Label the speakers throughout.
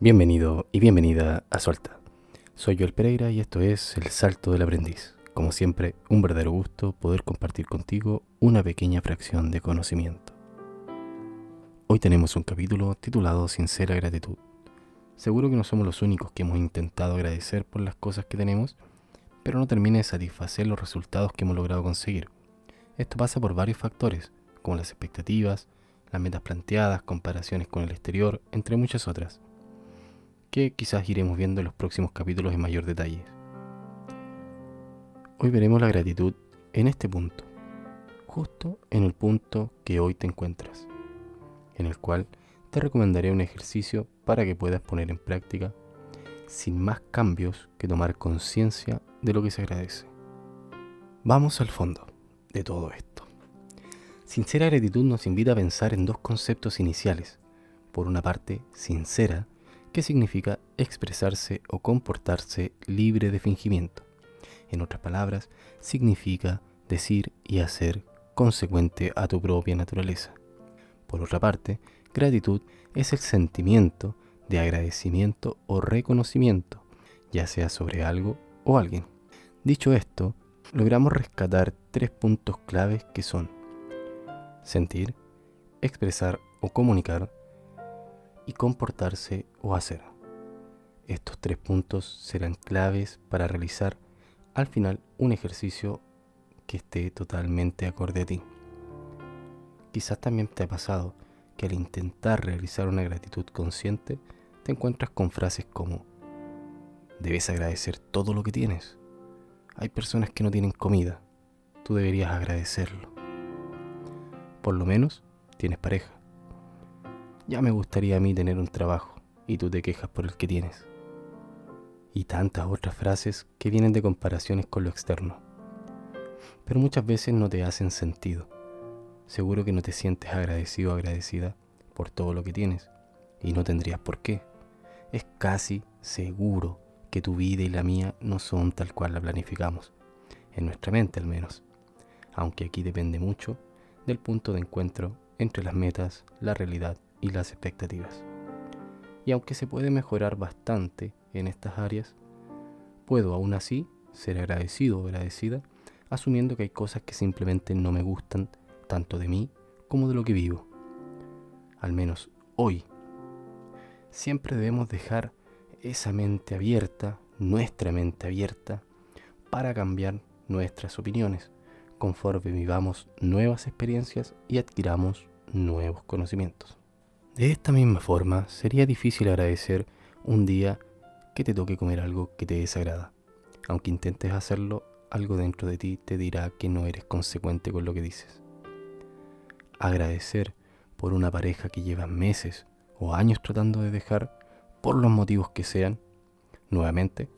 Speaker 1: Bienvenido y bienvenida a Suelta. Soy Joel Pereira y esto es El Salto del Aprendiz. Como siempre, un verdadero gusto poder compartir contigo una pequeña fracción de conocimiento. Hoy tenemos un capítulo titulado Sincera Gratitud. Seguro que no somos los únicos que hemos intentado agradecer por las cosas que tenemos, pero no termina de satisfacer los resultados que hemos logrado conseguir. Esto pasa por varios factores, como las expectativas, las metas planteadas, comparaciones con el exterior, entre muchas otras que quizás iremos viendo en los próximos capítulos en mayor detalle. Hoy veremos la gratitud en este punto, justo en el punto que hoy te encuentras, en el cual te recomendaré un ejercicio para que puedas poner en práctica sin más cambios que tomar conciencia de lo que se agradece. Vamos al fondo de todo esto. Sincera gratitud nos invita a pensar en dos conceptos iniciales. Por una parte, sincera, que significa expresarse o comportarse libre de fingimiento. En otras palabras, significa decir y hacer consecuente a tu propia naturaleza. Por otra parte, gratitud es el sentimiento de agradecimiento o reconocimiento, ya sea sobre algo o alguien. Dicho esto, logramos rescatar tres puntos claves que son sentir, expresar o comunicar y comportarse o hacer. Estos tres puntos serán claves para realizar al final un ejercicio que esté totalmente acorde a ti. Quizás también te ha pasado que al intentar realizar una gratitud consciente te encuentras con frases como debes agradecer todo lo que tienes. Hay personas que no tienen comida, tú deberías agradecerlo. Por lo menos tienes pareja. Ya me gustaría a mí tener un trabajo y tú te quejas por el que tienes. Y tantas otras frases que vienen de comparaciones con lo externo. Pero muchas veces no te hacen sentido. Seguro que no te sientes agradecido o agradecida por todo lo que tienes y no tendrías por qué. Es casi seguro que tu vida y la mía no son tal cual la planificamos, en nuestra mente al menos, aunque aquí depende mucho del punto de encuentro entre las metas, la realidad y las expectativas. Y aunque se puede mejorar bastante en estas áreas, puedo aún así ser agradecido o agradecida asumiendo que hay cosas que simplemente no me gustan tanto de mí como de lo que vivo. Al menos hoy. Siempre debemos dejar esa mente abierta, nuestra mente abierta, para cambiar nuestras opiniones conforme vivamos nuevas experiencias y adquiramos nuevos conocimientos. De esta misma forma, sería difícil agradecer un día que te toque comer algo que te desagrada. Aunque intentes hacerlo, algo dentro de ti te dirá que no eres consecuente con lo que dices. Agradecer por una pareja que lleva meses o años tratando de dejar, por los motivos que sean, nuevamente,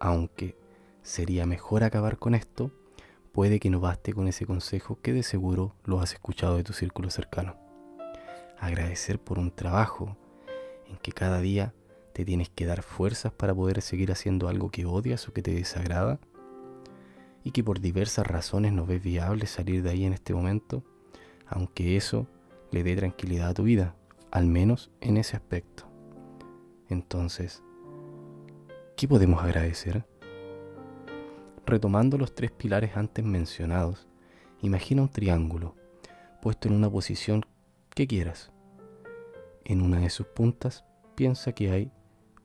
Speaker 1: aunque sería mejor acabar con esto, puede que no baste con ese consejo que de seguro lo has escuchado de tu círculo cercano agradecer por un trabajo en que cada día te tienes que dar fuerzas para poder seguir haciendo algo que odias o que te desagrada y que por diversas razones no ves viable salir de ahí en este momento, aunque eso le dé tranquilidad a tu vida, al menos en ese aspecto. Entonces, ¿qué podemos agradecer? Retomando los tres pilares antes mencionados, imagina un triángulo puesto en una posición que quieras. En una de sus puntas piensa que hay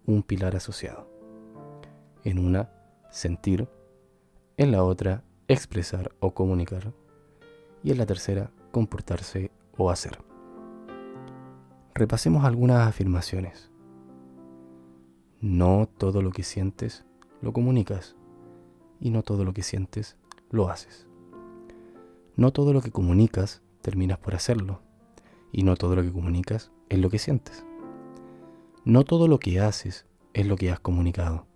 Speaker 1: un pilar asociado. En una, sentir. En la otra, expresar o comunicar. Y en la tercera, comportarse o hacer. Repasemos algunas afirmaciones. No todo lo que sientes lo comunicas y no todo lo que sientes lo haces. No todo lo que comunicas terminas por hacerlo y no todo lo que comunicas es lo que sientes. No todo lo que haces es lo que has comunicado.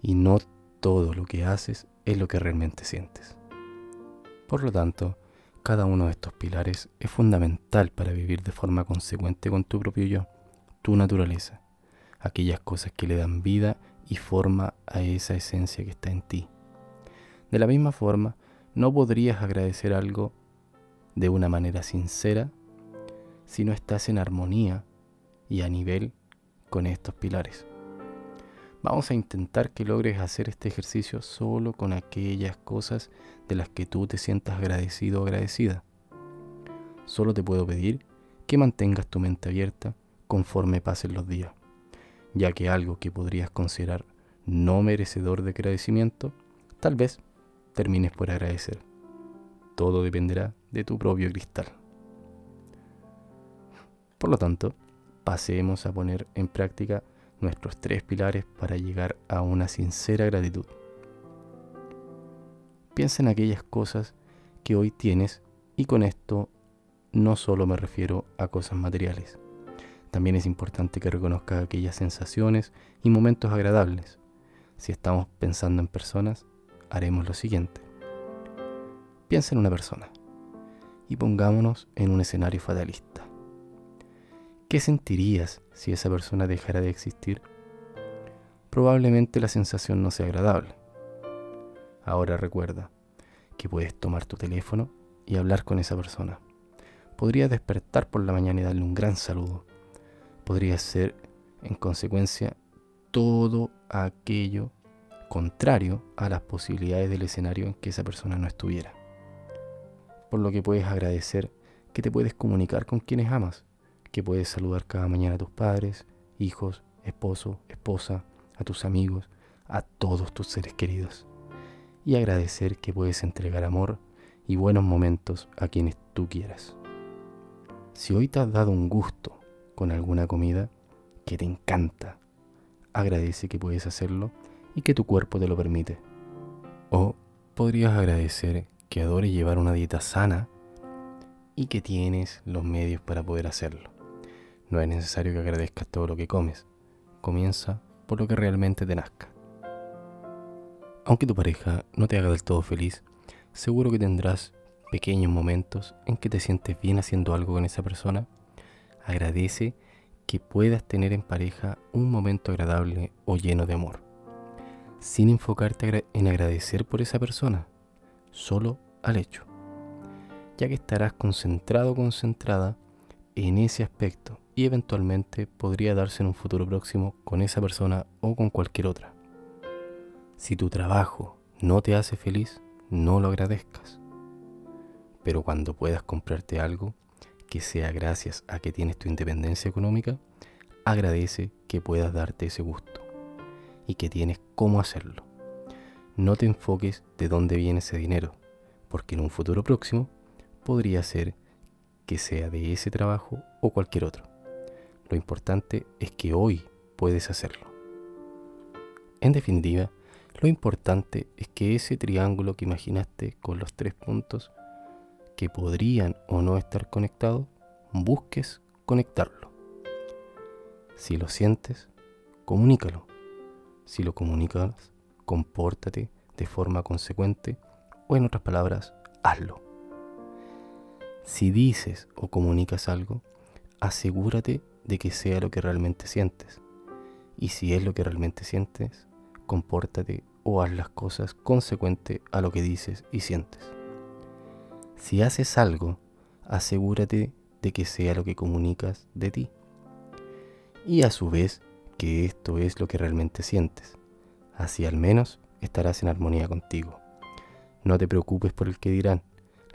Speaker 1: Y no todo lo que haces es lo que realmente sientes. Por lo tanto, cada uno de estos pilares es fundamental para vivir de forma consecuente con tu propio yo, tu naturaleza, aquellas cosas que le dan vida y forma a esa esencia que está en ti. De la misma forma, no podrías agradecer algo de una manera sincera si no estás en armonía y a nivel con estos pilares. Vamos a intentar que logres hacer este ejercicio solo con aquellas cosas de las que tú te sientas agradecido o agradecida. Solo te puedo pedir que mantengas tu mente abierta conforme pasen los días, ya que algo que podrías considerar no merecedor de agradecimiento, tal vez termines por agradecer. Todo dependerá de tu propio cristal. Por lo tanto, pasemos a poner en práctica nuestros tres pilares para llegar a una sincera gratitud. Piensa en aquellas cosas que hoy tienes y con esto no solo me refiero a cosas materiales. También es importante que reconozcas aquellas sensaciones y momentos agradables. Si estamos pensando en personas, haremos lo siguiente. Piensa en una persona y pongámonos en un escenario fatalista. ¿Qué sentirías si esa persona dejara de existir? Probablemente la sensación no sea agradable. Ahora recuerda que puedes tomar tu teléfono y hablar con esa persona. Podrías despertar por la mañana y darle un gran saludo. Podría ser, en consecuencia, todo aquello contrario a las posibilidades del escenario en que esa persona no estuviera. Por lo que puedes agradecer que te puedes comunicar con quienes amas que puedes saludar cada mañana a tus padres, hijos, esposo, esposa, a tus amigos, a todos tus seres queridos. Y agradecer que puedes entregar amor y buenos momentos a quienes tú quieras. Si hoy te has dado un gusto con alguna comida que te encanta, agradece que puedes hacerlo y que tu cuerpo te lo permite. O podrías agradecer que adores llevar una dieta sana y que tienes los medios para poder hacerlo. No es necesario que agradezcas todo lo que comes. Comienza por lo que realmente te nazca. Aunque tu pareja no te haga del todo feliz, seguro que tendrás pequeños momentos en que te sientes bien haciendo algo con esa persona. Agradece que puedas tener en pareja un momento agradable o lleno de amor, sin enfocarte en agradecer por esa persona, solo al hecho, ya que estarás concentrado concentrada en ese aspecto y eventualmente podría darse en un futuro próximo con esa persona o con cualquier otra. Si tu trabajo no te hace feliz, no lo agradezcas. Pero cuando puedas comprarte algo que sea gracias a que tienes tu independencia económica, agradece que puedas darte ese gusto y que tienes cómo hacerlo. No te enfoques de dónde viene ese dinero, porque en un futuro próximo podría ser que sea de ese trabajo o cualquier otro. Lo importante es que hoy puedes hacerlo. En definitiva, lo importante es que ese triángulo que imaginaste con los tres puntos que podrían o no estar conectados, busques conectarlo. Si lo sientes, comunícalo. Si lo comunicas, compórtate de forma consecuente o en otras palabras, hazlo. Si dices o comunicas algo, asegúrate de que sea lo que realmente sientes. Y si es lo que realmente sientes, compórtate o haz las cosas consecuente a lo que dices y sientes. Si haces algo, asegúrate de que sea lo que comunicas de ti. Y a su vez, que esto es lo que realmente sientes. Así al menos estarás en armonía contigo. No te preocupes por el que dirán.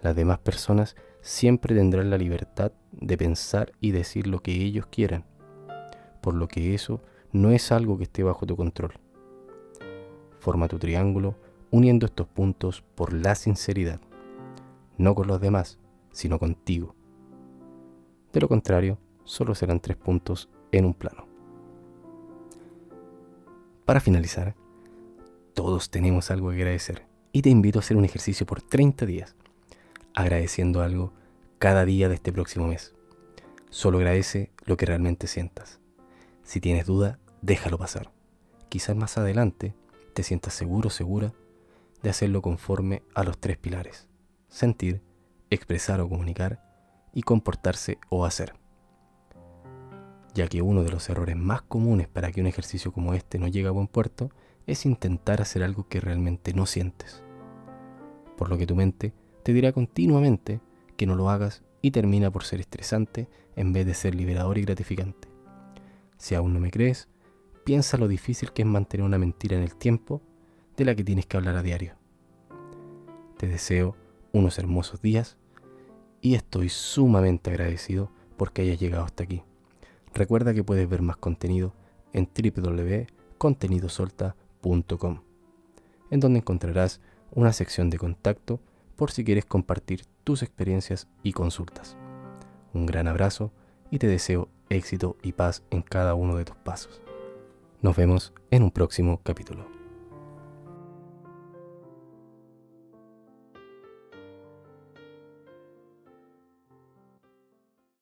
Speaker 1: Las demás personas siempre tendrán la libertad de pensar y decir lo que ellos quieran, por lo que eso no es algo que esté bajo tu control. Forma tu triángulo uniendo estos puntos por la sinceridad, no con los demás, sino contigo. De lo contrario, solo serán tres puntos en un plano. Para finalizar, todos tenemos algo que agradecer y te invito a hacer un ejercicio por 30 días agradeciendo algo cada día de este próximo mes. Solo agradece lo que realmente sientas. Si tienes duda, déjalo pasar. Quizás más adelante te sientas seguro, segura de hacerlo conforme a los tres pilares. Sentir, expresar o comunicar y comportarse o hacer. Ya que uno de los errores más comunes para que un ejercicio como este no llegue a buen puerto es intentar hacer algo que realmente no sientes. Por lo que tu mente te dirá continuamente que no lo hagas y termina por ser estresante en vez de ser liberador y gratificante. Si aún no me crees, piensa lo difícil que es mantener una mentira en el tiempo de la que tienes que hablar a diario. Te deseo unos hermosos días y estoy sumamente agradecido porque hayas llegado hasta aquí. Recuerda que puedes ver más contenido en www.contenidosolta.com, en donde encontrarás una sección de contacto por si quieres compartir tus experiencias y consultas. Un gran abrazo y te deseo éxito y paz en cada uno de tus pasos. Nos vemos en un próximo capítulo.